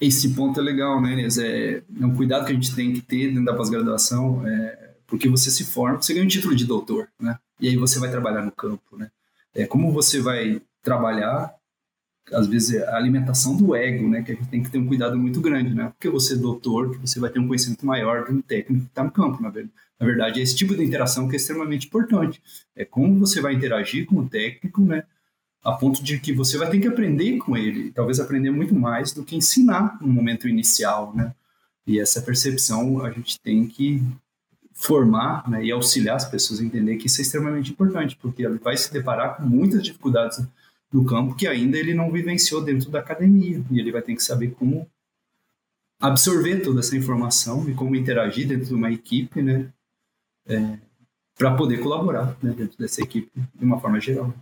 Esse ponto é legal, né, Inês? É, é um cuidado que a gente tem que ter dentro da pós-graduação, é, porque você se forma, você ganha um título de doutor, né? E aí você vai trabalhar no campo, né? É, como você vai trabalhar, às vezes, a alimentação do ego, né? Que a gente tem que ter um cuidado muito grande, né? Porque você é doutor, você vai ter um conhecimento maior de um técnico que está no campo, na verdade. Na verdade, é esse tipo de interação que é extremamente importante. É como você vai interagir com o técnico, né? A ponto de que você vai ter que aprender com ele, talvez aprender muito mais do que ensinar no momento inicial, né? E essa percepção a gente tem que formar né, e auxiliar as pessoas a entender que isso é extremamente importante, porque ele vai se deparar com muitas dificuldades no campo que ainda ele não vivenciou dentro da academia, e ele vai ter que saber como absorver toda essa informação e como interagir dentro de uma equipe, né? É, para poder colaborar né, dentro dessa equipe de uma forma geral.